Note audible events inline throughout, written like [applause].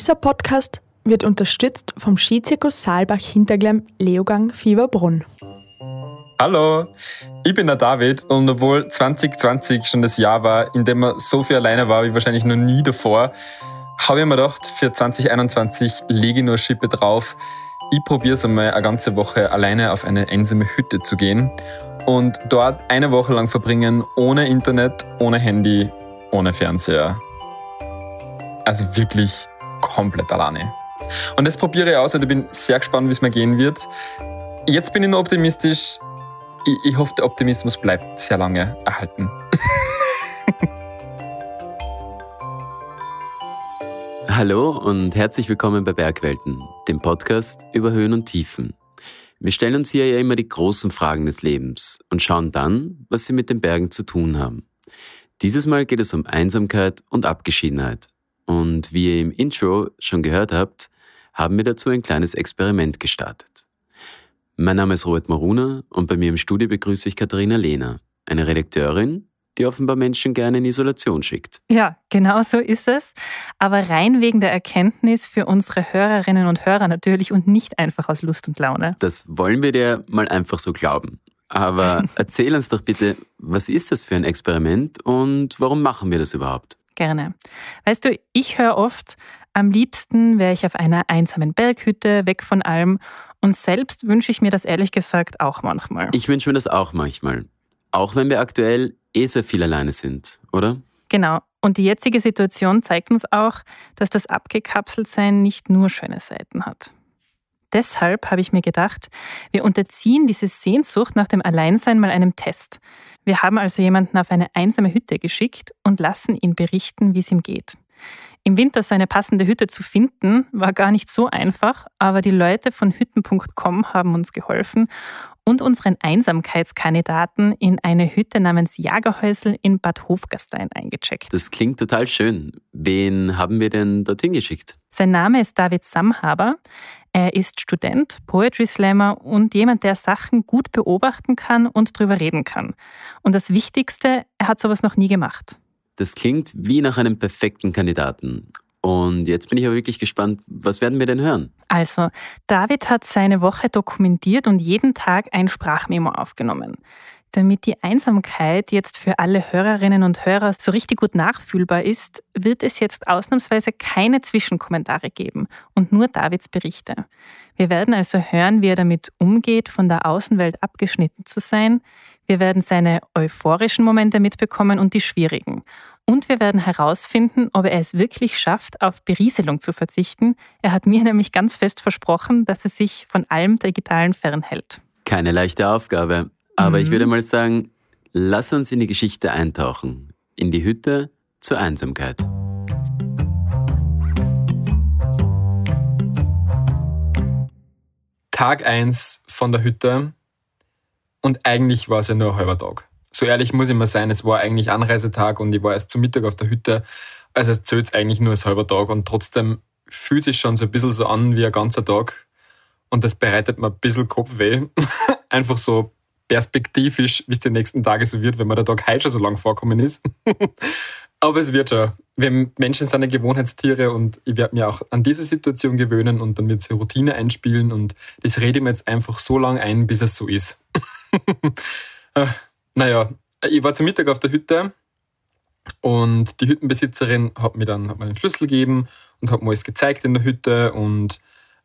Dieser Podcast wird unterstützt vom Skizirkus Saalbach Hinterglemm Leogang Fieberbrunn. Hallo, ich bin der David und obwohl 2020 schon das Jahr war, in dem man so viel alleine war wie wahrscheinlich noch nie davor, habe ich mir gedacht, für 2021 lege ich nur Schippe drauf. Ich probiere es einmal eine ganze Woche alleine auf eine einsame Hütte zu gehen und dort eine Woche lang verbringen, ohne Internet, ohne Handy, ohne Fernseher. Also wirklich komplett alleine. Und das probiere ich aus und ich bin sehr gespannt, wie es mir gehen wird. Jetzt bin ich nur optimistisch. Ich, ich hoffe, der Optimismus bleibt sehr lange erhalten. [laughs] Hallo und herzlich willkommen bei Bergwelten, dem Podcast über Höhen und Tiefen. Wir stellen uns hier ja immer die großen Fragen des Lebens und schauen dann, was sie mit den Bergen zu tun haben. Dieses Mal geht es um Einsamkeit und Abgeschiedenheit. Und wie ihr im Intro schon gehört habt, haben wir dazu ein kleines Experiment gestartet. Mein Name ist Robert Maruna und bei mir im Studio begrüße ich Katharina Lehner, eine Redakteurin, die offenbar Menschen gerne in Isolation schickt. Ja, genau so ist es. Aber rein wegen der Erkenntnis für unsere Hörerinnen und Hörer natürlich und nicht einfach aus Lust und Laune. Das wollen wir dir mal einfach so glauben. Aber [laughs] erzähl uns doch bitte, was ist das für ein Experiment und warum machen wir das überhaupt? Gerne. Weißt du, ich höre oft, am liebsten wäre ich auf einer einsamen Berghütte, weg von allem. Und selbst wünsche ich mir das ehrlich gesagt auch manchmal. Ich wünsche mir das auch manchmal. Auch wenn wir aktuell eh sehr viel alleine sind, oder? Genau. Und die jetzige Situation zeigt uns auch, dass das Abgekapseltsein nicht nur schöne Seiten hat. Deshalb habe ich mir gedacht, wir unterziehen diese Sehnsucht nach dem Alleinsein mal einem Test. Wir haben also jemanden auf eine einsame Hütte geschickt und lassen ihn berichten, wie es ihm geht. Im Winter so eine passende Hütte zu finden, war gar nicht so einfach, aber die Leute von hütten.com haben uns geholfen und unseren Einsamkeitskandidaten in eine Hütte namens Jagerhäusl in Bad Hofgastein eingecheckt. Das klingt total schön. Wen haben wir denn dorthin geschickt? Sein Name ist David Samhaber. Er ist Student, Poetry Slammer und jemand, der Sachen gut beobachten kann und drüber reden kann. Und das Wichtigste, er hat sowas noch nie gemacht. Das klingt wie nach einem perfekten Kandidaten. Und jetzt bin ich aber wirklich gespannt, was werden wir denn hören? Also, David hat seine Woche dokumentiert und jeden Tag ein Sprachmemo aufgenommen. Damit die Einsamkeit jetzt für alle Hörerinnen und Hörer so richtig gut nachfühlbar ist, wird es jetzt ausnahmsweise keine Zwischenkommentare geben und nur Davids Berichte. Wir werden also hören, wie er damit umgeht, von der Außenwelt abgeschnitten zu sein. Wir werden seine euphorischen Momente mitbekommen und die schwierigen. Und wir werden herausfinden, ob er es wirklich schafft, auf Berieselung zu verzichten. Er hat mir nämlich ganz fest versprochen, dass er sich von allem Digitalen fernhält. Keine leichte Aufgabe. Aber mhm. ich würde mal sagen, lass uns in die Geschichte eintauchen. In die Hütte zur Einsamkeit. Tag 1 von der Hütte und eigentlich war es ja nur ein halber Tag so ehrlich muss ich mal sein, es war eigentlich Anreisetag und ich war erst zum Mittag auf der Hütte. Also es zählt eigentlich nur als halber Tag und trotzdem fühlt sich schon so ein bisschen so an wie ein ganzer Tag. Und das bereitet mir ein bisschen Kopfweh. [laughs] Einfach so perspektivisch, wie es die nächsten Tage so wird, wenn mir der Tag heute schon so lang vorkommen ist. [laughs] Aber es wird schon. Wir Menschen sind ja Gewohnheitstiere und ich werde mir auch an diese Situation gewöhnen und dann wird sie Routine einspielen und das rede ich mir jetzt einfach so lange ein, bis es so ist. [laughs] Naja, ich war zum Mittag auf der Hütte und die Hüttenbesitzerin hat mir dann hat mir den Schlüssel gegeben und hat mir alles gezeigt in der Hütte und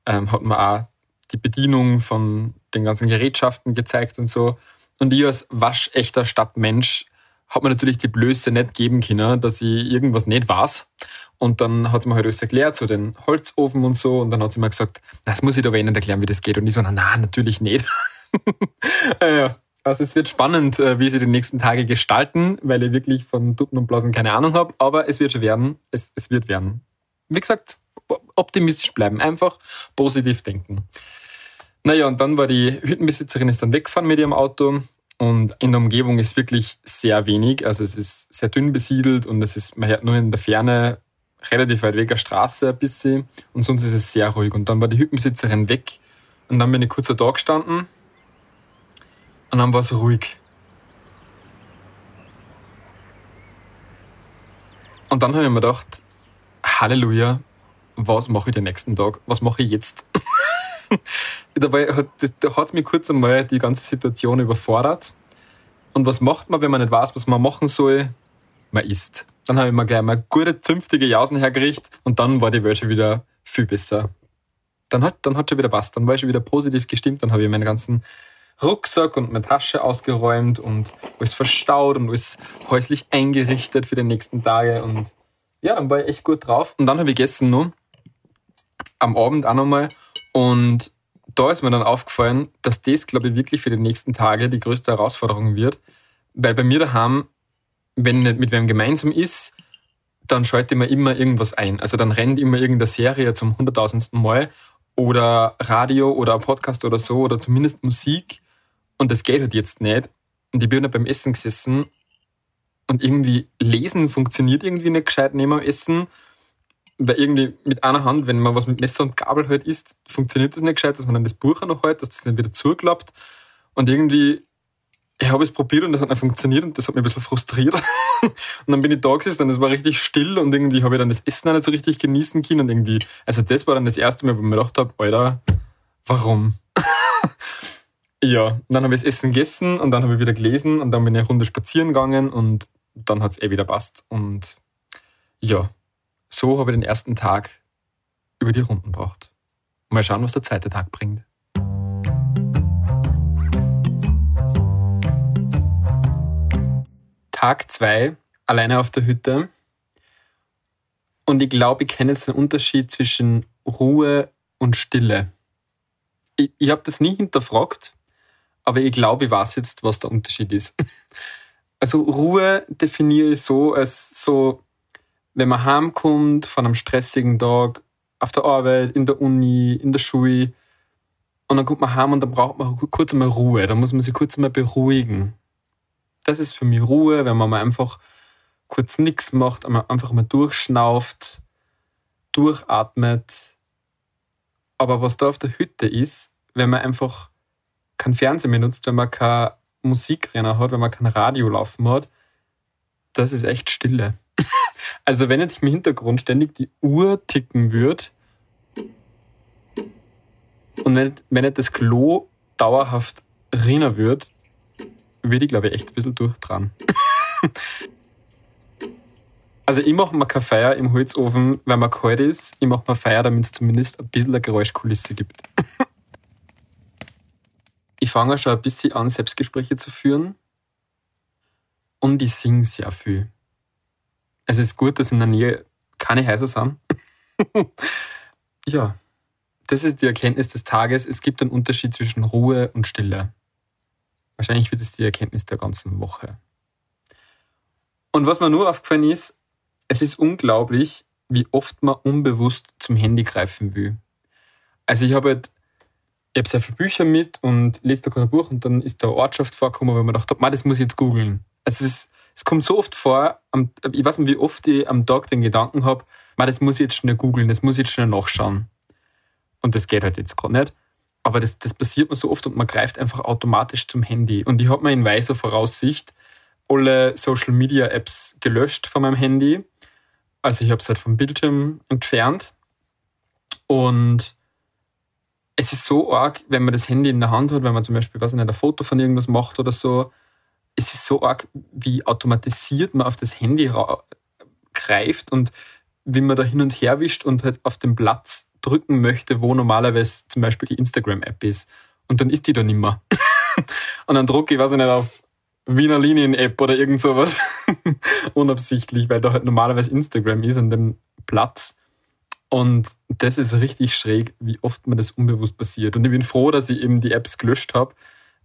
ähm, hat mir auch die Bedienung von den ganzen Gerätschaften gezeigt und so. Und ich als waschechter Stadtmensch hat mir natürlich die Blöße nicht geben können, dass ich irgendwas nicht weiß. Und dann hat sie mir halt alles erklärt, so den Holzofen und so. Und dann hat sie mir gesagt, das muss ich da aber Ihnen erklären, wie das geht. Und ich so, na, na natürlich nicht. [laughs] ja, also es wird spannend, äh, wie sie die nächsten Tage gestalten, weil ich wirklich von Tutten und Blasen keine Ahnung habe, aber es wird schon werden. Es, es wird werden. Wie gesagt, optimistisch bleiben, einfach positiv denken. Naja, und dann war die Hüttenbesitzerin ist dann weggefahren mit ihrem Auto und in der Umgebung ist wirklich sehr wenig. Also es ist sehr dünn besiedelt und es ist, man hört nur in der Ferne relativ weit weg eine Straße ein bisschen und sonst ist es sehr ruhig. Und dann war die Hüttenbesitzerin weg und dann bin ich kurz da gestanden und dann war es ruhig. Und dann habe ich mir gedacht, Halleluja, was mache ich den nächsten Tag? Was mache ich jetzt? [laughs] Dabei hat es mich kurz einmal die ganze Situation überfordert. Und was macht man, wenn man nicht weiß, was man machen soll? Man isst. Dann habe ich mir gleich mal gute, zünftige Jausen hergerichtet und dann war die Welt schon wieder viel besser. Dann hat, dann hat schon wieder passt. Dann war ich schon wieder positiv gestimmt. Dann habe ich meinen ganzen Rucksack und meine Tasche ausgeräumt und alles verstaut und alles häuslich eingerichtet für die nächsten Tage. Und ja, dann war ich echt gut drauf. Und dann habe ich gegessen nur am Abend auch nochmal. Und da ist mir dann aufgefallen, dass das, glaube ich, wirklich für die nächsten Tage die größte Herausforderung wird. Weil bei mir daheim, wenn nicht mit wem gemeinsam ist, dann schalte ich mir immer irgendwas ein. Also dann rennt immer irgendeine Serie zum hunderttausendsten Mal oder Radio oder Podcast oder so oder zumindest Musik. Und das geht halt jetzt nicht. Und ich bin halt beim Essen gesessen und irgendwie lesen funktioniert irgendwie nicht gescheit neben dem Essen. Weil irgendwie mit einer Hand, wenn man was mit Messer und Gabel halt isst, funktioniert das nicht gescheit, dass man dann das Buch noch hält, dass das nicht wieder zuklappt. Und irgendwie, ich habe es probiert und das hat nicht funktioniert und das hat mich ein bisschen frustriert. [laughs] und dann bin ich da gesessen und es war richtig still und irgendwie habe ich dann das Essen auch nicht so richtig genießen können und irgendwie, also das war dann das erste Mal, wo ich mir gedacht habe, Alter, warum? Ja, und dann habe ich das Essen gegessen und dann habe ich wieder gelesen und dann bin ich eine Runde spazieren gegangen und dann hat es eh wieder passt und ja, so habe ich den ersten Tag über die Runden gebracht. Mal schauen, was der zweite Tag bringt. Tag 2, alleine auf der Hütte. Und ich glaube, ich kenne jetzt den Unterschied zwischen Ruhe und Stille. Ich, ich habe das nie hinterfragt, aber ich glaube, ich weiß jetzt, was der Unterschied ist. [laughs] Also Ruhe definiere ich so als so wenn man heimkommt von einem stressigen Tag, auf der Arbeit, in der Uni, in der Schule, und dann kommt man heim und dann braucht man kurz einmal Ruhe, da muss man sich kurz einmal beruhigen. Das ist für mich Ruhe, wenn man mal einfach kurz nichts macht, einfach mal durchschnauft, durchatmet. Aber was da auf der Hütte ist, wenn man einfach kein Fernsehen mehr nutzt, wenn man kein Musikrenner hat, wenn man kein Radio laufen hat, das ist echt Stille. [laughs] Also wenn jetzt im Hintergrund ständig die Uhr ticken würde und wenn, wenn nicht das Klo dauerhaft rinnen würde, würde ich glaube ich echt ein bisschen durchdran. [laughs] also ich mache mir keine Feier im Holzofen, weil man kalt ist. Ich mache mir Feier, damit es zumindest ein bisschen eine Geräuschkulisse gibt. [laughs] ich fange schon ein bisschen an, Selbstgespräche zu führen. Und ich singe sehr viel. Es ist gut, dass in der Nähe keine Häuser sind. [laughs] ja, das ist die Erkenntnis des Tages. Es gibt einen Unterschied zwischen Ruhe und Stille. Wahrscheinlich wird es die Erkenntnis der ganzen Woche. Und was mir nur aufgefallen ist, es ist unglaublich, wie oft man unbewusst zum Handy greifen will. Also ich habe halt, ich habe sehr viele Bücher mit und lese da gerade ein Buch und dann ist da Ortschaft vorgekommen, weil man dachte, das muss ich jetzt googeln. Also es es kommt so oft vor, ich weiß nicht, wie oft ich am Tag den Gedanken habe, das muss ich jetzt schnell googeln, das muss ich jetzt schnell nachschauen. Und das geht halt jetzt gerade nicht. Aber das, das passiert mir so oft und man greift einfach automatisch zum Handy. Und ich habe mir in weiser Voraussicht alle Social Media Apps gelöscht von meinem Handy. Also ich habe es halt vom Bildschirm entfernt. Und es ist so arg, wenn man das Handy in der Hand hat, wenn man zum Beispiel, ich nicht, ein Foto von irgendwas macht oder so, es ist so arg, wie automatisiert man auf das Handy greift und wie man da hin und her wischt und halt auf den Platz drücken möchte, wo normalerweise zum Beispiel die Instagram-App ist. Und dann ist die da nimmer. [laughs] und dann drucke ich, weiß ich nicht, auf Wiener Linien-App oder irgend sowas. [laughs] Unabsichtlich, weil da halt normalerweise Instagram ist an dem Platz. Und das ist richtig schräg, wie oft mir das unbewusst passiert. Und ich bin froh, dass ich eben die Apps gelöscht habe,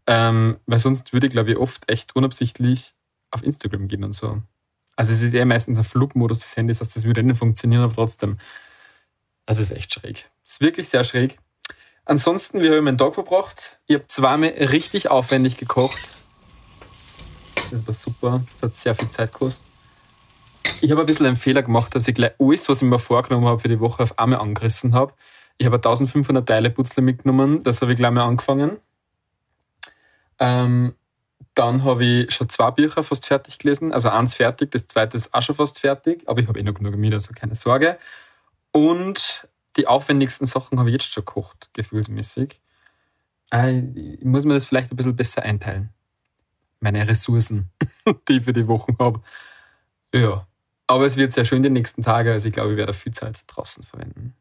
ähm, weil sonst würde ich, glaube ich, oft echt unabsichtlich auf Instagram gehen und so. Also es ist eher meistens ein Flugmodus des Handys, dass das würde nicht funktionieren, aber trotzdem. Also es ist echt schräg. Es ist wirklich sehr schräg. Ansonsten, wir haben einen Tag verbracht. Ich habe zweimal richtig aufwendig gekocht. Das war super. Das hat sehr viel Zeit gekostet. Ich habe ein bisschen einen Fehler gemacht, dass ich gleich alles, was ich mir vorgenommen habe für die Woche, auf einmal angerissen habe. Ich habe 1500 Teile Putzle mitgenommen. Das habe ich gleich mal angefangen. Ähm, dann habe ich schon zwei Bücher fast fertig gelesen. Also eins fertig, das zweite ist auch schon fast fertig, aber ich habe eh noch genug mit, also keine Sorge. Und die aufwendigsten Sachen habe ich jetzt schon gekocht, gefühlsmäßig. Äh, ich muss mir das vielleicht ein bisschen besser einteilen. Meine Ressourcen, [laughs] die ich für die Wochen habe. Ja. Aber es wird sehr schön die nächsten Tage. Also ich glaube, ich werde viel Zeit draußen verwenden.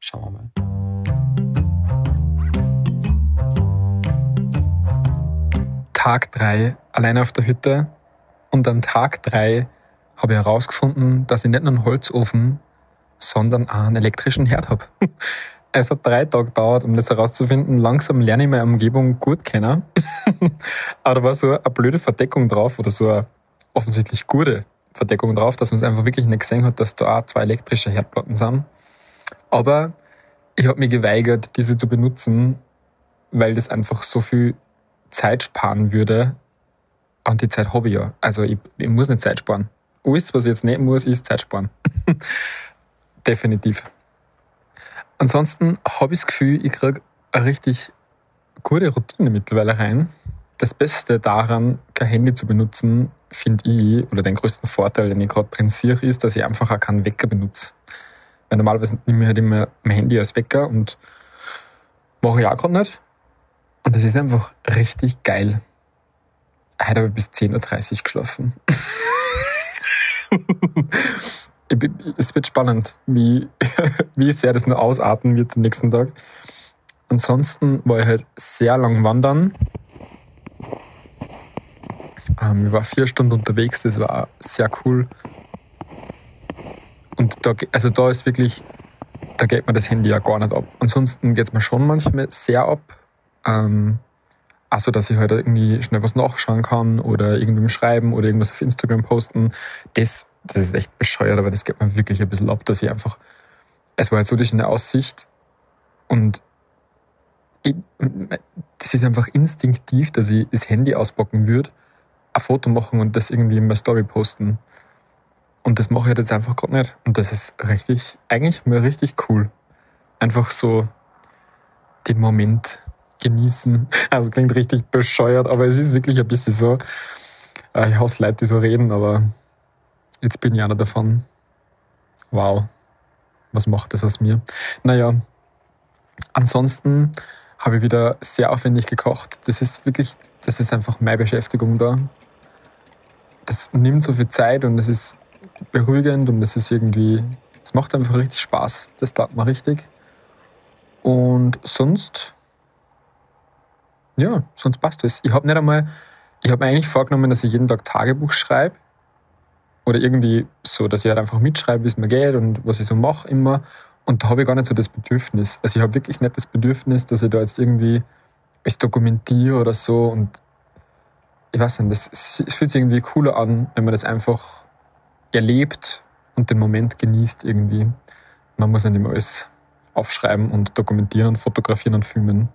Schauen wir mal. Tag 3 alleine auf der Hütte. Und an Tag 3 habe ich herausgefunden, dass ich nicht nur einen Holzofen, sondern auch einen elektrischen Herd habe. [laughs] Es hat drei Tage gedauert, um das herauszufinden. Langsam lerne ich meine Umgebung gut kennen. [laughs] Aber da war so eine blöde Verdeckung drauf oder so eine offensichtlich gute Verdeckung drauf, dass man es einfach wirklich nicht gesehen hat, dass da auch zwei elektrische Herdplatten sind. Aber ich habe mich geweigert, diese zu benutzen, weil das einfach so viel Zeit sparen würde. Und die Zeit habe ich ja. Also ich, ich muss nicht Zeit sparen. Alles, was ich jetzt nicht muss, ist Zeit sparen. [laughs] Definitiv. Ansonsten habe ich das Gefühl, ich kriege eine richtig gute Routine mittlerweile rein. Das Beste daran, kein Handy zu benutzen, finde ich, oder den größten Vorteil, den ich gerade drin sehe, ist, dass ich einfach auch keinen Wecker benutze. Weil normalerweise nehme ich halt immer mein Handy als Wecker und mache ich auch gerade nicht. Und das ist einfach richtig geil. Heute habe ich bis 10.30 Uhr geschlafen. [laughs] es wird spannend, wie, [laughs] wie sehr das nur ausarten wird am nächsten Tag. Ansonsten war ich halt sehr lang wandern. Ähm, ich war vier Stunden unterwegs, das war sehr cool. Und da, also da ist wirklich, da geht mir das Handy ja gar nicht ab. Ansonsten geht es mir schon manchmal sehr ab. Ähm, also, dass ich halt irgendwie schnell was nachschauen kann oder irgendwem schreiben oder irgendwas auf Instagram posten. Das, das ist echt bescheuert, aber das geht mir wirklich ein bisschen ab, dass ich einfach, es war halt so durch eine Aussicht und ich, das ist einfach instinktiv, dass ich das Handy auspacken würde, ein Foto machen und das irgendwie in meine Story posten. Und das mache ich halt jetzt einfach gerade nicht. Und das ist richtig, eigentlich mal richtig cool. Einfach so den Moment genießen. [laughs] Also klingt richtig bescheuert, aber es ist wirklich ein bisschen so. Äh, ich hasse Leute, die so reden, aber jetzt bin ich einer davon. Wow. Was macht das aus mir? Naja, ansonsten habe ich wieder sehr aufwendig gekocht. Das ist wirklich, das ist einfach meine Beschäftigung da. Das nimmt so viel Zeit und es ist beruhigend und es ist irgendwie, es macht einfach richtig Spaß. Das tat man richtig. Und sonst ja, sonst passt es. Ich habe nicht einmal, ich habe mir eigentlich vorgenommen, dass ich jeden Tag Tagebuch schreibe. Oder irgendwie so, dass ich halt einfach mitschreibe, wie es mir geht und was ich so mache immer. Und da habe ich gar nicht so das Bedürfnis. Also ich habe wirklich nicht das Bedürfnis, dass ich da jetzt irgendwie es dokumentiere oder so. Und ich weiß nicht, es fühlt sich irgendwie cooler an, wenn man das einfach erlebt und den Moment genießt irgendwie. Man muss nicht immer alles aufschreiben und dokumentieren und fotografieren und filmen.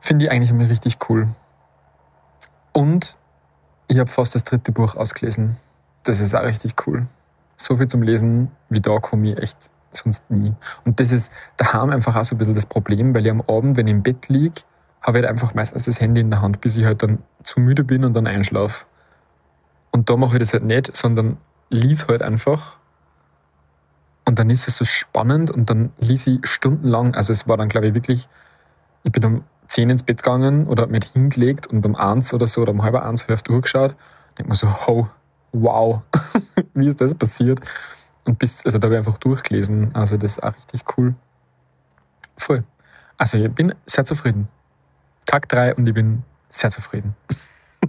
Finde ich eigentlich immer richtig cool. Und ich habe fast das dritte Buch ausgelesen. Das ist auch richtig cool. So viel zum Lesen wie da komme ich echt sonst nie. Und das ist daheim einfach auch so ein bisschen das Problem, weil ich am Abend, wenn ich im Bett liege, habe ich halt einfach meistens das Handy in der Hand, bis ich halt dann zu müde bin und dann einschlafe. Und da mache ich das halt nicht, sondern lies halt einfach. Und dann ist es so spannend und dann lies ich stundenlang. Also es war dann, glaube ich, wirklich, ich bin um zehn ins Bett gegangen oder mich hingelegt und um eins oder so oder um halb eins habe ich durchgeschaut. Denke mir so, oh, wow, [laughs] wie ist das passiert? Und bis, also da habe ich einfach durchgelesen. Also das ist auch richtig cool. Voll. Also ich bin sehr zufrieden. Tag drei und ich bin sehr zufrieden.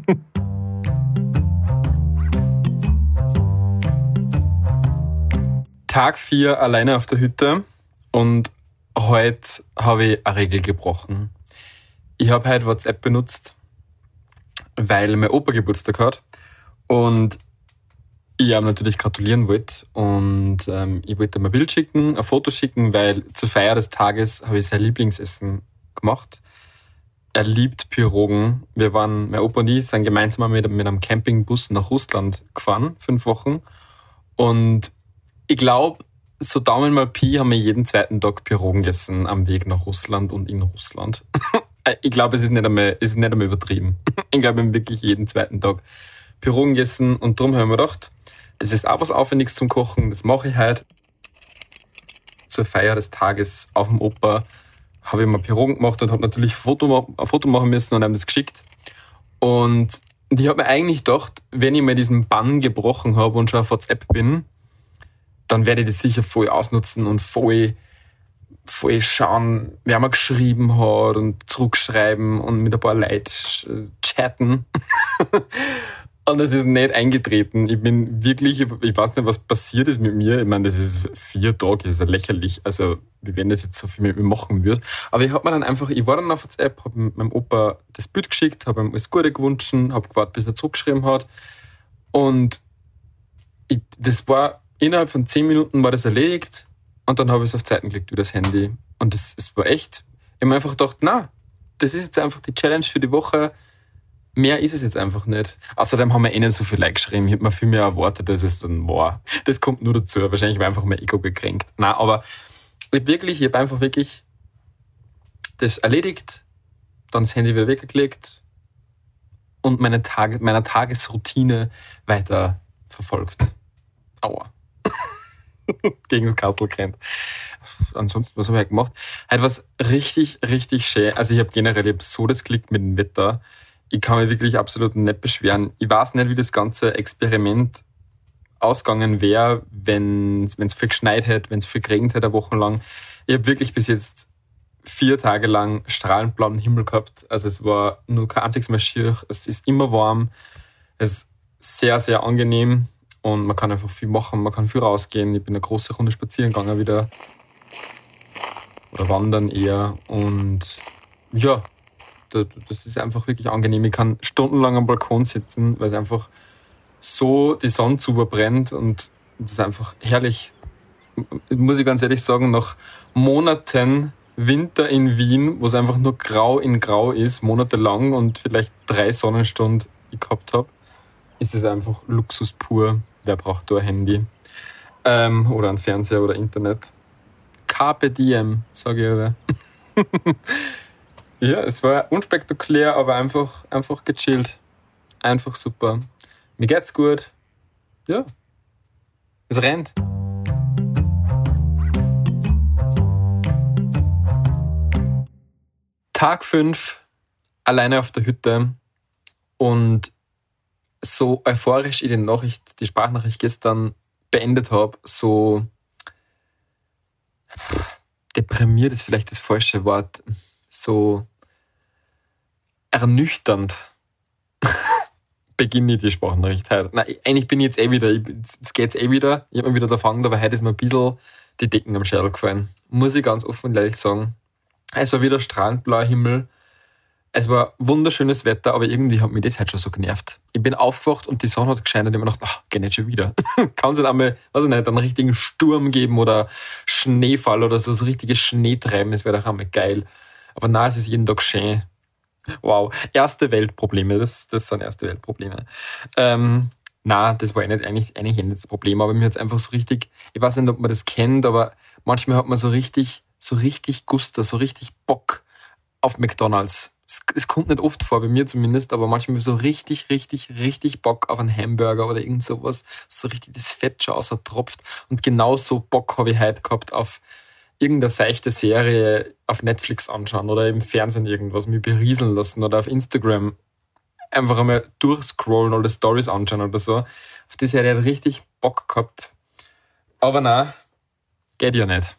[laughs] Tag vier alleine auf der Hütte und heute habe ich eine Regel gebrochen. Ich habe heute WhatsApp benutzt, weil mein Opa Geburtstag hat und ich ihm natürlich gratulieren wollte. Und ähm, ich wollte ihm ein Bild schicken, ein Foto schicken, weil zur Feier des Tages habe ich sein Lieblingsessen gemacht. Er liebt Pirogen. Wir waren, mein Opa und ich sind gemeinsam mit, mit einem Campingbus nach Russland gefahren, fünf Wochen. Und ich glaube, so Daumen mal Pi haben wir jeden zweiten Tag Pirogen gegessen am Weg nach Russland und in Russland. [laughs] Ich glaube, es ist nicht einmal, es ist nicht einmal übertrieben. [laughs] Ich glaube, wir haben wirklich jeden zweiten Tag Pirogen gegessen und darum haben wir gedacht, das ist auch was Aufwendiges zum Kochen, das mache ich halt. zur Feier des Tages auf dem Oper habe ich mal Pirogen gemacht und habe natürlich ein Foto, ein Foto machen müssen und haben das geschickt. Und ich habe mir eigentlich gedacht, wenn ich mal diesen Bann gebrochen habe und schon auf WhatsApp bin, dann werde ich das sicher voll ausnutzen und voll, voll schauen, wer mir geschrieben hat und zurückschreiben und mit ein paar Leuten chatten. [laughs] Und es ist nicht eingetreten. Ich bin wirklich, ich weiß nicht, was passiert ist mit mir. Ich meine, das ist vier Tage, das ist ja lächerlich. Also, wie wenn das jetzt so viel mit mir machen würde. Aber ich habe mir dann einfach, ich war dann auf WhatsApp, habe meinem Opa das Bild geschickt, habe ihm alles Gute gewünscht, habe gewartet, bis er zurückgeschrieben hat. Und ich, das war, innerhalb von zehn Minuten war das erledigt. Und dann habe ich es auf Zeiten gelegt, wie das Handy. Und das war echt, ich habe mir einfach gedacht, na, das ist jetzt einfach die Challenge für die Woche mehr ist es jetzt einfach nicht. Außerdem haben wir eh nicht so viel Like geschrieben. Ich habe mir viel mehr erwartet, dass es dann war. Das kommt nur dazu. Wahrscheinlich war einfach mein Ego gekränkt. Na, aber ich hab wirklich, ich habe einfach wirklich das erledigt, dann das Handy wieder weggelegt und meine Tage, meiner Tagesroutine weiter verfolgt. Aua. [laughs] Gegen das Kastel gerannt. Ansonsten, was habe ich gemacht? Halt was richtig, richtig schön. Also ich habe generell ich hab so das Klick mit dem Wetter ich kann mich wirklich absolut nicht beschweren. Ich weiß nicht, wie das ganze Experiment ausgegangen wäre, wenn es viel geschneit hätte, wenn es viel geregnet hätte, eine Woche lang. Ich habe wirklich bis jetzt vier Tage lang strahlend blauen Himmel gehabt. Also es war nur kein einziges Mal schier. Es ist immer warm. Es ist sehr, sehr angenehm und man kann einfach viel machen. Man kann viel rausgehen. Ich bin eine große Runde spazieren gegangen wieder. Oder wandern eher. Und ja, das ist einfach wirklich angenehm. Ich kann stundenlang am Balkon sitzen, weil es einfach so die Sonne brennt und das ist einfach herrlich. Muss ich ganz ehrlich sagen, nach Monaten Winter in Wien, wo es einfach nur grau in grau ist, monatelang und vielleicht drei Sonnenstunden gehabt habe, ist es einfach Luxus pur. Wer braucht da ein Handy? Ähm, oder ein Fernseher oder Internet? Carpe diem, sage ich aber. [laughs] Ja, es war unspektakulär, aber einfach, einfach gechillt. Einfach super. Mir geht's gut. Ja. Es rennt. Tag 5, alleine auf der Hütte und so euphorisch ich die Nachricht, die Sprachnachricht gestern beendet habe, so deprimiert ist vielleicht das falsche Wort so ernüchternd [laughs] beginne ich die Sprachnachricht heute. Nein, eigentlich bin ich jetzt eh wieder, jetzt geht's eh wieder. Ich habe mir wieder erfangen, aber heute ist mir ein bisschen die Decken am Schädel gefallen. Muss ich ganz offen und ehrlich sagen. Es war wieder strahlend blauer Himmel. Es war wunderschönes Wetter, aber irgendwie hat mich das halt schon so genervt. Ich bin aufgewacht und die Sonne hat gescheint und ich mir gedacht, ach, geh nicht schon wieder. [laughs] Kann es nicht einmal, weiß ich nicht, einen richtigen Sturm geben oder Schneefall oder so, so richtiges Schneetreiben, das wäre doch einmal geil. Aber na, es ist jeden Tag schön. Wow, erste Weltprobleme, das, das sind erste Weltprobleme. Ähm, na, das war nicht, eigentlich, eigentlich nicht das Problem, aber mir es einfach so richtig, ich weiß nicht, ob man das kennt, aber manchmal hat man so richtig, so richtig Guster, so richtig Bock auf McDonalds. Es, es kommt nicht oft vor, bei mir zumindest, aber manchmal so richtig, richtig, richtig Bock auf einen Hamburger oder irgend sowas, so richtig das Fett schon außer tropft. Und genauso Bock habe ich heute gehabt auf irgendeine seichte Serie auf Netflix anschauen oder im Fernsehen irgendwas mich berieseln lassen oder auf Instagram einfach einmal durchscrollen oder Stories anschauen oder so. Auf die Serie hat richtig Bock gehabt. Aber na, geht ja nicht.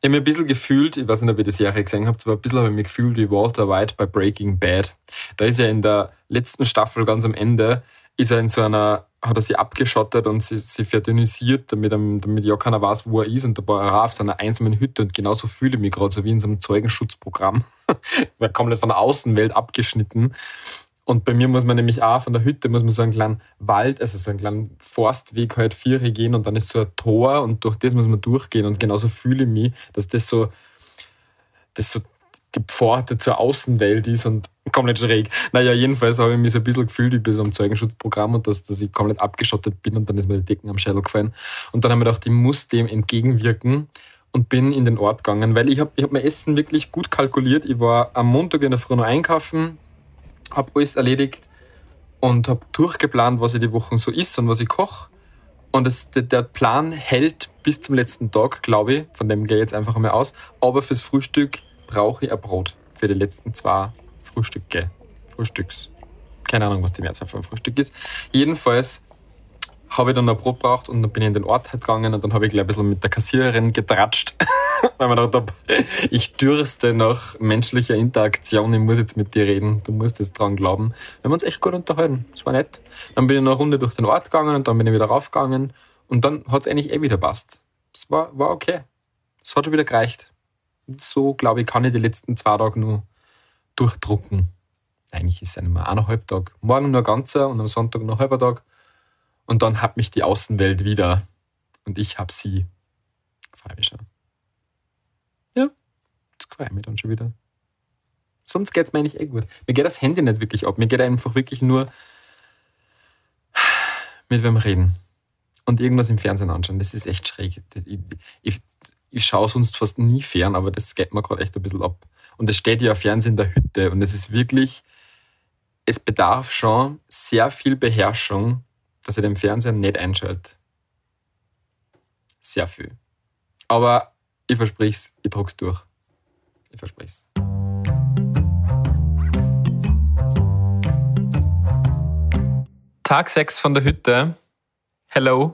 Ich habe mich ein bisschen gefühlt, ich weiß nicht, ob ihr die Serie gesehen habt, aber ein bisschen habe ich mich gefühlt wie Walter White bei Breaking Bad. Da ist ja in der letzten Staffel ganz am Ende, ist er in so einer hat er sie abgeschottet und sie, sie verdünnisiert, damit, damit ja keiner weiß, wo er ist. Und da war er auf seiner einsamen Hütte und genauso fühle ich mich gerade, so wie in so einem Zeugenschutzprogramm. [laughs] war komplett von der Außenwelt abgeschnitten. Und bei mir muss man nämlich auch von der Hütte, muss man so einen kleinen Wald, also so einen kleinen Forstweg halt vier gehen und dann ist so ein Tor und durch das muss man durchgehen. Und genauso fühle ich mich, dass das so, das so die Pforte zur Außenwelt ist und [laughs] komplett schräg. Naja, jedenfalls habe ich mich so ein bisschen gefühlt bei so einem Zeugenschutzprogramm und dass, dass ich komplett abgeschottet bin und dann ist mir die Decken am Schädel gefallen. Und dann habe ich gedacht, ich muss dem entgegenwirken und bin in den Ort gegangen, weil ich habe ich hab mein Essen wirklich gut kalkuliert. Ich war am Montag in der Früh noch einkaufen, habe alles erledigt und habe durchgeplant, was ich die Woche so isst und was ich koche. Und das, der Plan hält bis zum letzten Tag, glaube ich. Von dem gehe ich jetzt einfach mal aus. Aber fürs Frühstück brauche ich ein Brot. Für die letzten zwei Frühstücke. Frühstücks. Keine Ahnung, was die Mehrzahl von Frühstück ist. Jedenfalls habe ich dann ein Brot braucht und dann bin ich in den Ort halt gegangen und dann habe ich gleich ein bisschen mit der Kassiererin getratscht, [laughs] weil man gedacht habe, ich dürste nach menschlicher Interaktion, ich muss jetzt mit dir reden, du musst jetzt dran glauben. Wir haben uns echt gut unterhalten, das war nett. Dann bin ich noch eine Runde durch den Ort gegangen und dann bin ich wieder raufgegangen und dann hat es eigentlich eh wieder passt. Es war, war okay. Es hat schon wieder gereicht. So, glaube ich, kann ich die letzten zwei Tage nur durchdrucken. Eigentlich ist es ja nicht eineinhalb Tag. Morgen nur ein ganzer und am Sonntag noch ein halber Tag. Und dann hat mich die Außenwelt wieder. Und ich hab sie. Freue mich schon. Ja, jetzt freue ich mich dann schon wieder. Sonst geht's mir eigentlich eh gut. Mir geht das Handy nicht wirklich ab. Mir geht einfach wirklich nur mit wem reden. Und irgendwas im Fernsehen anschauen. Das ist echt schräg. Ich, ich, ich schaue sonst fast nie fern, aber das geht mir gerade echt ein bisschen ab. Und es steht ja Fernsehen in der Hütte. Und es ist wirklich, es bedarf schon sehr viel Beherrschung, dass ich den Fernseher nicht einschalte. Sehr viel. Aber ich verspreche es, ich druck's durch. Ich verspreche es. Tag 6 von der Hütte. Hello.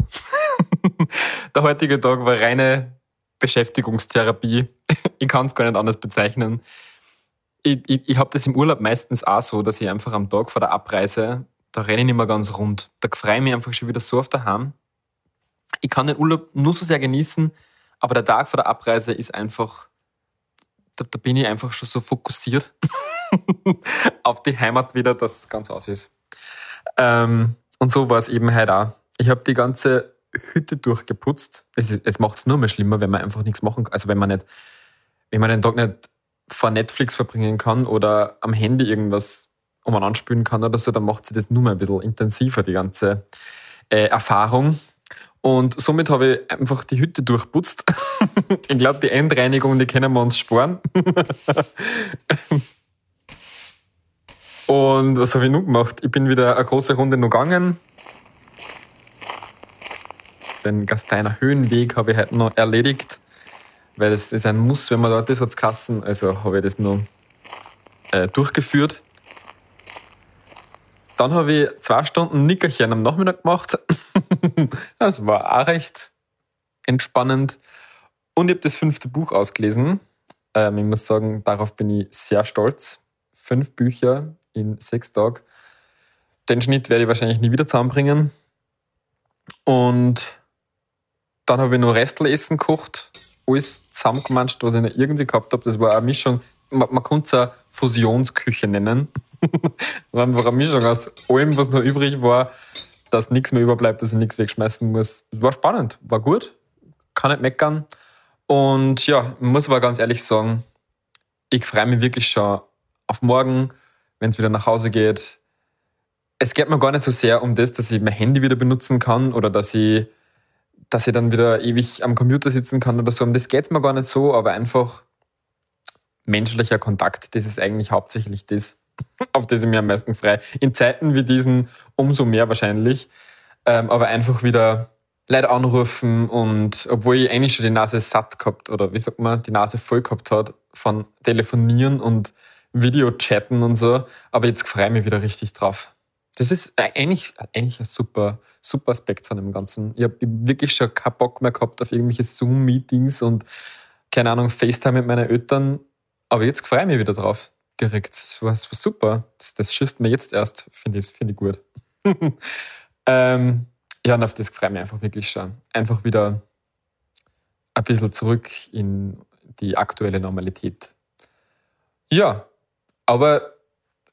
[laughs] der heutige Tag war reine Beschäftigungstherapie. [laughs] Ich kann es gar nicht anders bezeichnen. Ich, ich, ich habe das im Urlaub meistens auch so, dass ich einfach am Tag vor der Abreise da renne ich nicht mehr ganz rund. Da freue ich mich einfach schon wieder so auf daheim. Ich kann den Urlaub nur so sehr genießen, aber der Tag vor der Abreise ist einfach, da, da bin ich einfach schon so fokussiert [laughs] auf die Heimat wieder, dass es ganz aus ist. Ähm, und so war es eben heute auch. Ich habe die ganze Hütte durchgeputzt. Es, es macht es nur mehr schlimmer, wenn man einfach nichts machen kann. Also wenn man nicht, wenn man den Tag nicht vor Netflix verbringen kann oder am Handy irgendwas um man anspülen kann oder so, dann macht sie das nur mal ein bisschen intensiver, die ganze äh, Erfahrung. Und somit habe ich einfach die Hütte durchputzt. [laughs] ich glaube, die Endreinigung, die können wir uns sparen. [laughs] Und was habe ich nun gemacht? Ich bin wieder eine große Runde noch gegangen. Den Gasteiner Höhenweg habe ich heute noch erledigt, weil das ist ein Muss, wenn man dort ist, hat Kassen. Also habe ich das noch äh, durchgeführt. Dann habe ich zwei Stunden Nickerchen am Nachmittag gemacht. [laughs] das war auch recht entspannend. Und ich habe das fünfte Buch ausgelesen. Ähm, ich muss sagen, darauf bin ich sehr stolz. Fünf Bücher in sechs Tagen. Den Schnitt werde ich wahrscheinlich nie wieder zusammenbringen. Und dann habe ich noch Restlessen gekocht. Alles zusammengemanscht, was ich noch irgendwie gehabt habe. Das war eine Mischung. Man, man könnte es eine Fusionsküche nennen. [laughs] war einfach eine Mischung aus allem, was noch übrig war, dass nichts mehr überbleibt, dass ich nichts wegschmeißen muss. War spannend, war gut, kann nicht meckern. Und ja, muss aber ganz ehrlich sagen, ich freue mich wirklich schon auf morgen, wenn es wieder nach Hause geht. Es geht mir gar nicht so sehr um das, dass ich mein Handy wieder benutzen kann oder dass ich, dass ich dann wieder ewig am Computer sitzen kann oder so. Um das geht mir gar nicht so, aber einfach menschlicher Kontakt, das ist eigentlich hauptsächlich das, [laughs] auf das ich mir am meisten frei. In Zeiten wie diesen umso mehr wahrscheinlich. Ähm, aber einfach wieder Leute anrufen und obwohl ich eigentlich schon die Nase satt gehabt oder wie sagt man, die Nase voll gehabt hat von Telefonieren und Videochatten und so, aber jetzt freue ich mich wieder richtig drauf. Das ist eigentlich, eigentlich ein super, super Aspekt von dem Ganzen. Ich habe wirklich schon keinen Bock mehr gehabt auf irgendwelche Zoom-Meetings und keine Ahnung, FaceTime mit meinen Eltern, aber jetzt freue ich mich wieder drauf direkt. Das war, das war super. Das, das schießt mir jetzt erst, finde ich, find ich gut. [laughs] ähm, ja, und auf das freue ich mich einfach wirklich schon. Einfach wieder ein bisschen zurück in die aktuelle Normalität. Ja, aber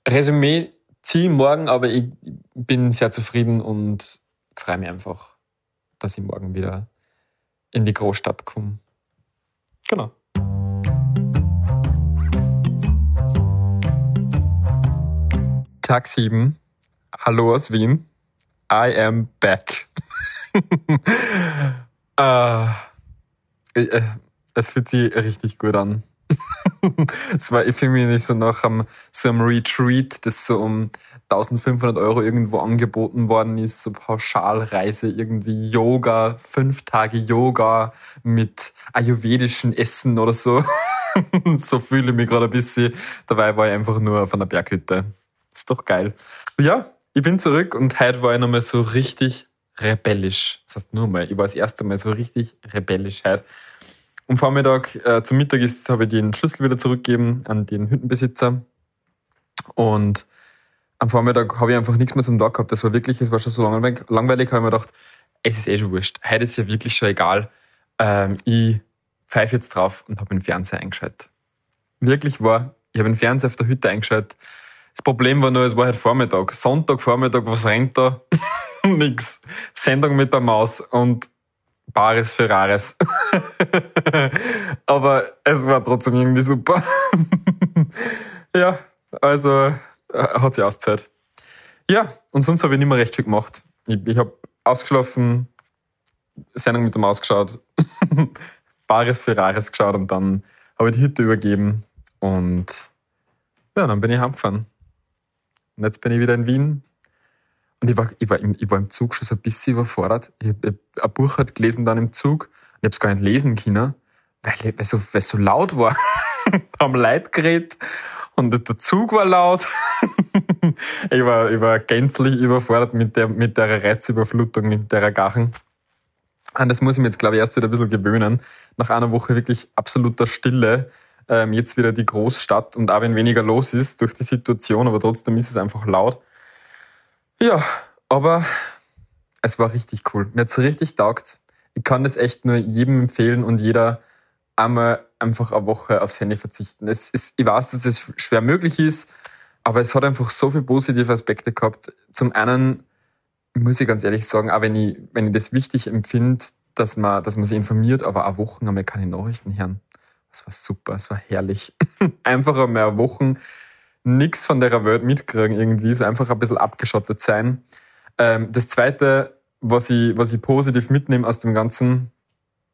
Resümee ziehe morgen, aber ich bin sehr zufrieden und freue mich einfach, dass ich morgen wieder in die Großstadt komme. Genau. Tag 7. Hallo aus Wien. I am back. uh, [laughs] es fühlt sich richtig gut an. [laughs] Es war irgendwie nicht so nach einem, so einem Retreat, das so um 1500 Euro irgendwo angeboten worden ist, so Pauschalreise, irgendwie Yoga, fünf Tage Yoga mit ayurvedischen Essen oder so. [laughs] so fühle ich mich gerade ein bisschen. Dabei war ich einfach nur auf einer Berghütte. Ist doch geil. Ja, ich bin zurück und heute war ich nochmal so richtig rebellisch. Das heißt nur mal, ich war das erste Mal so richtig rebellisch heute. Am Vormittag äh, zum Mittag ist, habe ich den Schlüssel wieder zurückgegeben an den Hüttenbesitzer. Und am Vormittag habe ich einfach nichts mehr zum Tag gehabt. Das war wirklich, es war schon so langweilig, langweilig habe ich mir gedacht, es ist eh schon wurscht. Heute ist ja wirklich schon egal. Ähm, ich pfeife jetzt drauf und habe den Fernseher eingeschaltet. Wirklich war, ich habe den Fernseher auf der Hütte eingeschaltet. Das Problem war nur, es war halt Vormittag. Sonntag, Vormittag, was rennt da? [laughs] Nix. Sendung mit der Maus und Bares für Rares. [laughs] Aber es war trotzdem irgendwie super. [laughs] ja, also äh, hat sich ausgezahlt. Ja, und sonst habe ich nicht mehr recht viel gemacht. Ich, ich habe ausgeschlafen, Sendung mit der Maus geschaut, [laughs] Bares für Rares geschaut und dann habe ich die Hütte übergeben und ja, dann bin ich heimgefahren. Und jetzt bin ich wieder in Wien. Und ich war, ich war, im, ich war im Zug schon so ein bisschen überfordert. Ich habe ein Buch halt gelesen dann im Zug ich habe es gar nicht lesen können, weil, weil, so, weil es so laut war. [laughs] Leute geredet und der Zug war laut. [laughs] ich, war, ich war gänzlich überfordert mit der, mit der Reizüberflutung, mit der Gachen. Und das muss ich mir jetzt, glaube ich, erst wieder ein bisschen gewöhnen. Nach einer Woche wirklich absoluter Stille. Ähm, jetzt wieder die Großstadt und auch wenn weniger los ist durch die Situation, aber trotzdem ist es einfach laut. Ja, aber es war richtig cool. Mir hat es richtig taugt. Ich kann das echt nur jedem empfehlen und jeder einmal einfach eine Woche aufs Handy verzichten. Es ist, ich weiß, dass das schwer möglich ist, aber es hat einfach so viele positive Aspekte gehabt. Zum einen muss ich ganz ehrlich sagen, auch wenn ich, wenn ich das wichtig empfinde, dass man, dass man sich informiert, aber auch Wochen einmal keine Nachrichten hören. Das war super, es war herrlich. [laughs] einfach einmal Wochen nichts von der Welt mitkriegen irgendwie, so einfach ein bisschen abgeschottet sein. Ähm, das zweite, was ich, was ich positiv mitnehme aus dem Ganzen,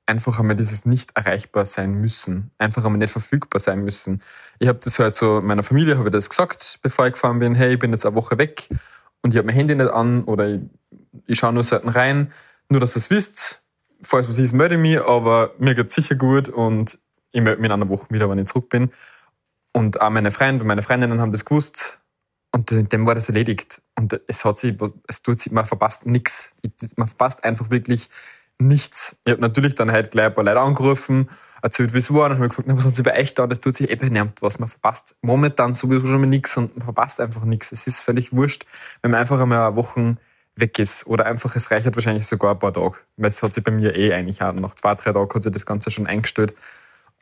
einfach einmal dieses nicht erreichbar sein müssen, einfach einmal nicht verfügbar sein müssen. Ich habe das halt so meiner Familie habe ich das gesagt, bevor ich gefahren bin, hey, ich bin jetzt eine Woche weg und ich habe mein Handy nicht an oder ich, ich schaue nur selten rein, nur dass ihr es wisst. Falls was ist, melde ich mich, aber mir geht's sicher gut und ich melde mich in einer Woche wieder, wenn ich zurück bin. Und auch meine Freunde und meine Freundinnen haben das gewusst und dem war das erledigt. Und es hat sich, es tut sich, man verpasst nichts. Man verpasst einfach wirklich nichts. Ich habe natürlich dann halt gleich ein paar Leute angerufen, erzählt, wie es war, und habe gefragt, was hat sich bei euch da? Das tut sich eben eh was. Man verpasst momentan sowieso schon mal nichts und man verpasst einfach nichts. Es ist völlig wurscht, wenn man einfach einmal eine Woche weg ist. Oder einfach, es reicht wahrscheinlich sogar ein paar Tage. Weil es hat sich bei mir eh eigentlich auch nach zwei, drei Tagen hat sich das Ganze schon eingestellt.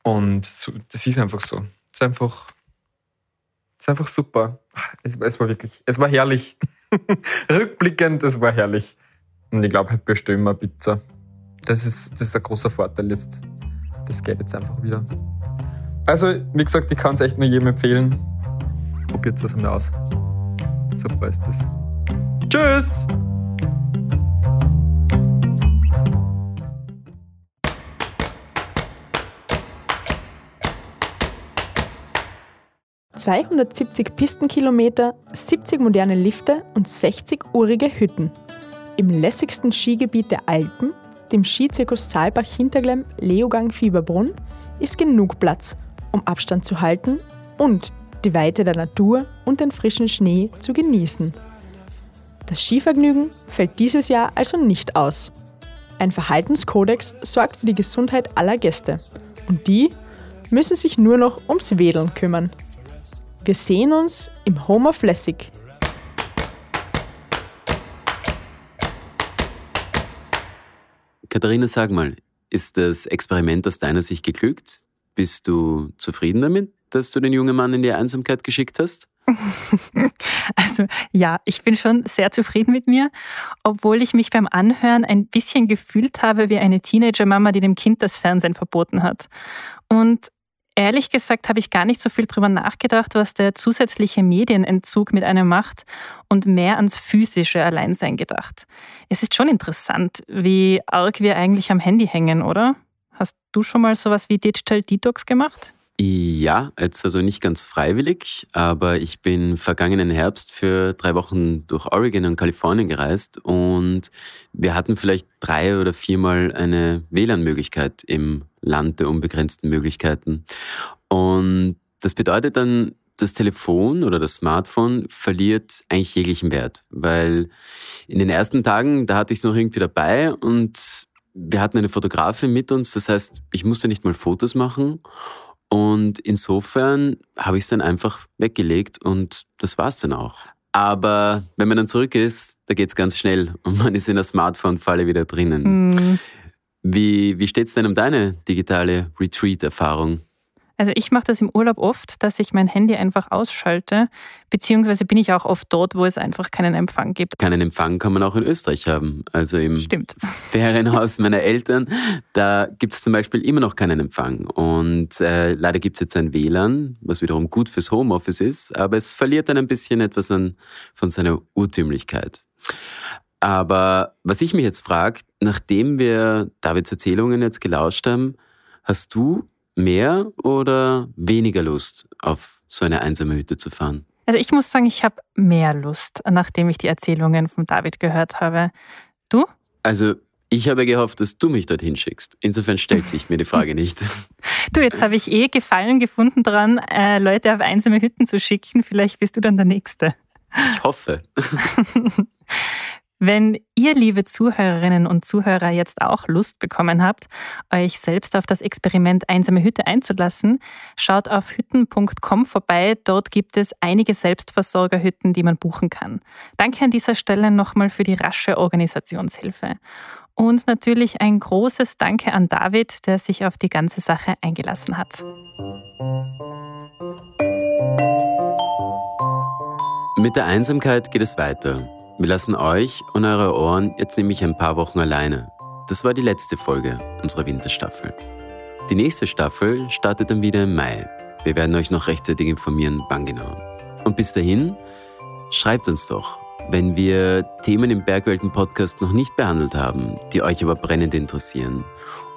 Und das ist einfach so. Es ist einfach, ist einfach super. Es, es war wirklich, es war herrlich. [laughs] Rückblickend, es war herrlich. Und ich glaube, halt bestellen wir Pizza das ist, das ist ein großer Vorteil jetzt. Das geht jetzt einfach wieder. Also, wie gesagt, ich kann es echt nur jedem empfehlen. Probiert es einmal aus. Super ist das. Tschüss! ...270 Pistenkilometer, 70 moderne Lifte und 60-urige Hütten. Im lässigsten Skigebiet der Alpen dem Skizirkus Saalbach Hinterglemm Leogang Fieberbrunn ist genug Platz, um Abstand zu halten und die Weite der Natur und den frischen Schnee zu genießen. Das Skivergnügen fällt dieses Jahr also nicht aus. Ein Verhaltenskodex sorgt für die Gesundheit aller Gäste und die müssen sich nur noch ums Wedeln kümmern. Wir sehen uns im Home of Lessig Katharina, sag mal, ist das Experiment aus deiner Sicht geglückt? Bist du zufrieden damit, dass du den jungen Mann in die Einsamkeit geschickt hast? [laughs] Also ja, ich bin schon sehr zufrieden mit mir, obwohl ich mich beim Anhören ein bisschen gefühlt habe wie eine Teenager-Mama, die dem Kind das Fernsehen verboten hat. Und Ehrlich gesagt habe ich gar nicht so viel drüber nachgedacht, was der zusätzliche Medienentzug mit einem macht und mehr ans physische Alleinsein gedacht. Es ist schon interessant, wie arg wir eigentlich am Handy hängen, oder? Hast du schon mal sowas wie Digital Detox gemacht? Ja, jetzt also nicht ganz freiwillig, aber ich bin vergangenen Herbst für drei Wochen durch Oregon und Kalifornien gereist und wir hatten vielleicht drei oder viermal eine WLAN-Möglichkeit im Land der unbegrenzten Möglichkeiten. Und das bedeutet dann, das Telefon oder das Smartphone verliert eigentlich jeglichen Wert, weil in den ersten Tagen, da hatte ich es noch irgendwie dabei und wir hatten eine Fotografin mit uns, das heißt, ich musste nicht mal Fotos machen und insofern habe ich es dann einfach weggelegt und das war es dann auch. Aber wenn man dann zurück ist, da geht es ganz schnell und man ist in der Smartphone-Falle wieder drinnen. Mhm. Wie, wie steht es denn um deine digitale Retreat-Erfahrung? Also ich mache das im Urlaub oft, dass ich mein Handy einfach ausschalte, beziehungsweise bin ich auch oft dort, wo es einfach keinen Empfang gibt. Keinen Empfang kann man auch in Österreich haben. Also im Stimmt. [laughs] Ferienhaus meiner Eltern, da gibt es zum Beispiel immer noch keinen Empfang. Und äh, leider gibt es jetzt ein WLAN, was wiederum gut fürs Homeoffice ist, aber es verliert dann ein bisschen etwas an, von seiner Urtümlichkeit. Aber was ich mich jetzt frage, nachdem wir Davids Erzählungen jetzt gelauscht haben, hast du mehr oder weniger Lust, auf so eine einsame Hütte zu fahren? Also ich muss sagen, ich habe mehr Lust, nachdem ich die Erzählungen von David gehört habe. Du? Also ich habe gehofft, dass du mich dorthin schickst. Insofern stellt sich mir die Frage [laughs] nicht. Du, jetzt habe ich eh Gefallen gefunden daran, äh, Leute auf einsame Hütten zu schicken. Vielleicht bist du dann der Nächste. Ich hoffe. [laughs] Wenn ihr, liebe Zuhörerinnen und Zuhörer, jetzt auch Lust bekommen habt, euch selbst auf das Experiment Einsame Hütte einzulassen, schaut auf hütten.com vorbei. Dort gibt es einige Selbstversorgerhütten, die man buchen kann. Danke an dieser Stelle nochmal für die rasche Organisationshilfe. Und natürlich ein großes Danke an David, der sich auf die ganze Sache eingelassen hat. Mit der Einsamkeit geht es weiter. Wir lassen euch und eure Ohren jetzt nämlich ein paar Wochen alleine. Das war die letzte Folge unserer Winterstaffel. Die nächste Staffel startet dann wieder im Mai. Wir werden euch noch rechtzeitig informieren, wann genau. Und bis dahin, schreibt uns doch, wenn wir Themen im Bergwelten-Podcast noch nicht behandelt haben, die euch aber brennend interessieren.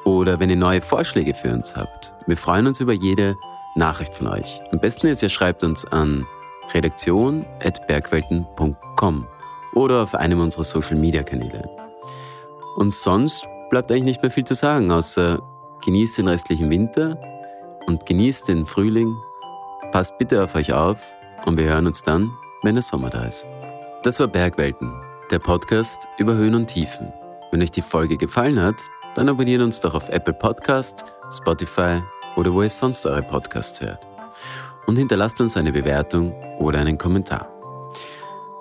Oder wenn ihr neue Vorschläge für uns habt. Wir freuen uns über jede Nachricht von euch. Am besten ist, ihr schreibt uns an redaktion.bergwelten.com oder auf einem unserer Social-Media-Kanäle. Und sonst bleibt eigentlich nicht mehr viel zu sagen, außer genießt den restlichen Winter und genießt den Frühling. Passt bitte auf euch auf und wir hören uns dann, wenn der Sommer da ist. Das war Bergwelten, der Podcast über Höhen und Tiefen. Wenn euch die Folge gefallen hat, dann abonniert uns doch auf Apple Podcasts, Spotify oder wo ihr sonst eure Podcasts hört. Und hinterlasst uns eine Bewertung oder einen Kommentar.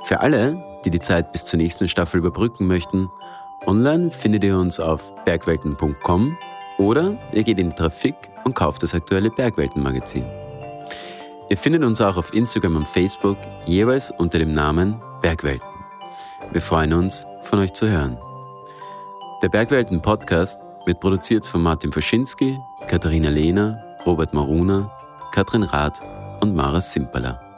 Für alle, die die Zeit bis zur nächsten Staffel überbrücken möchten, online findet ihr uns auf bergwelten.com oder ihr geht in die Trafik und kauft das aktuelle Bergwelten-Magazin. Ihr findet uns auch auf Instagram und Facebook jeweils unter dem Namen Bergwelten. Wir freuen uns, von euch zu hören. Der Bergwelten Podcast wird produziert von Martin Faschinski, Katharina Lehner, Robert Maruna, Katrin Rath und Mara Simperler.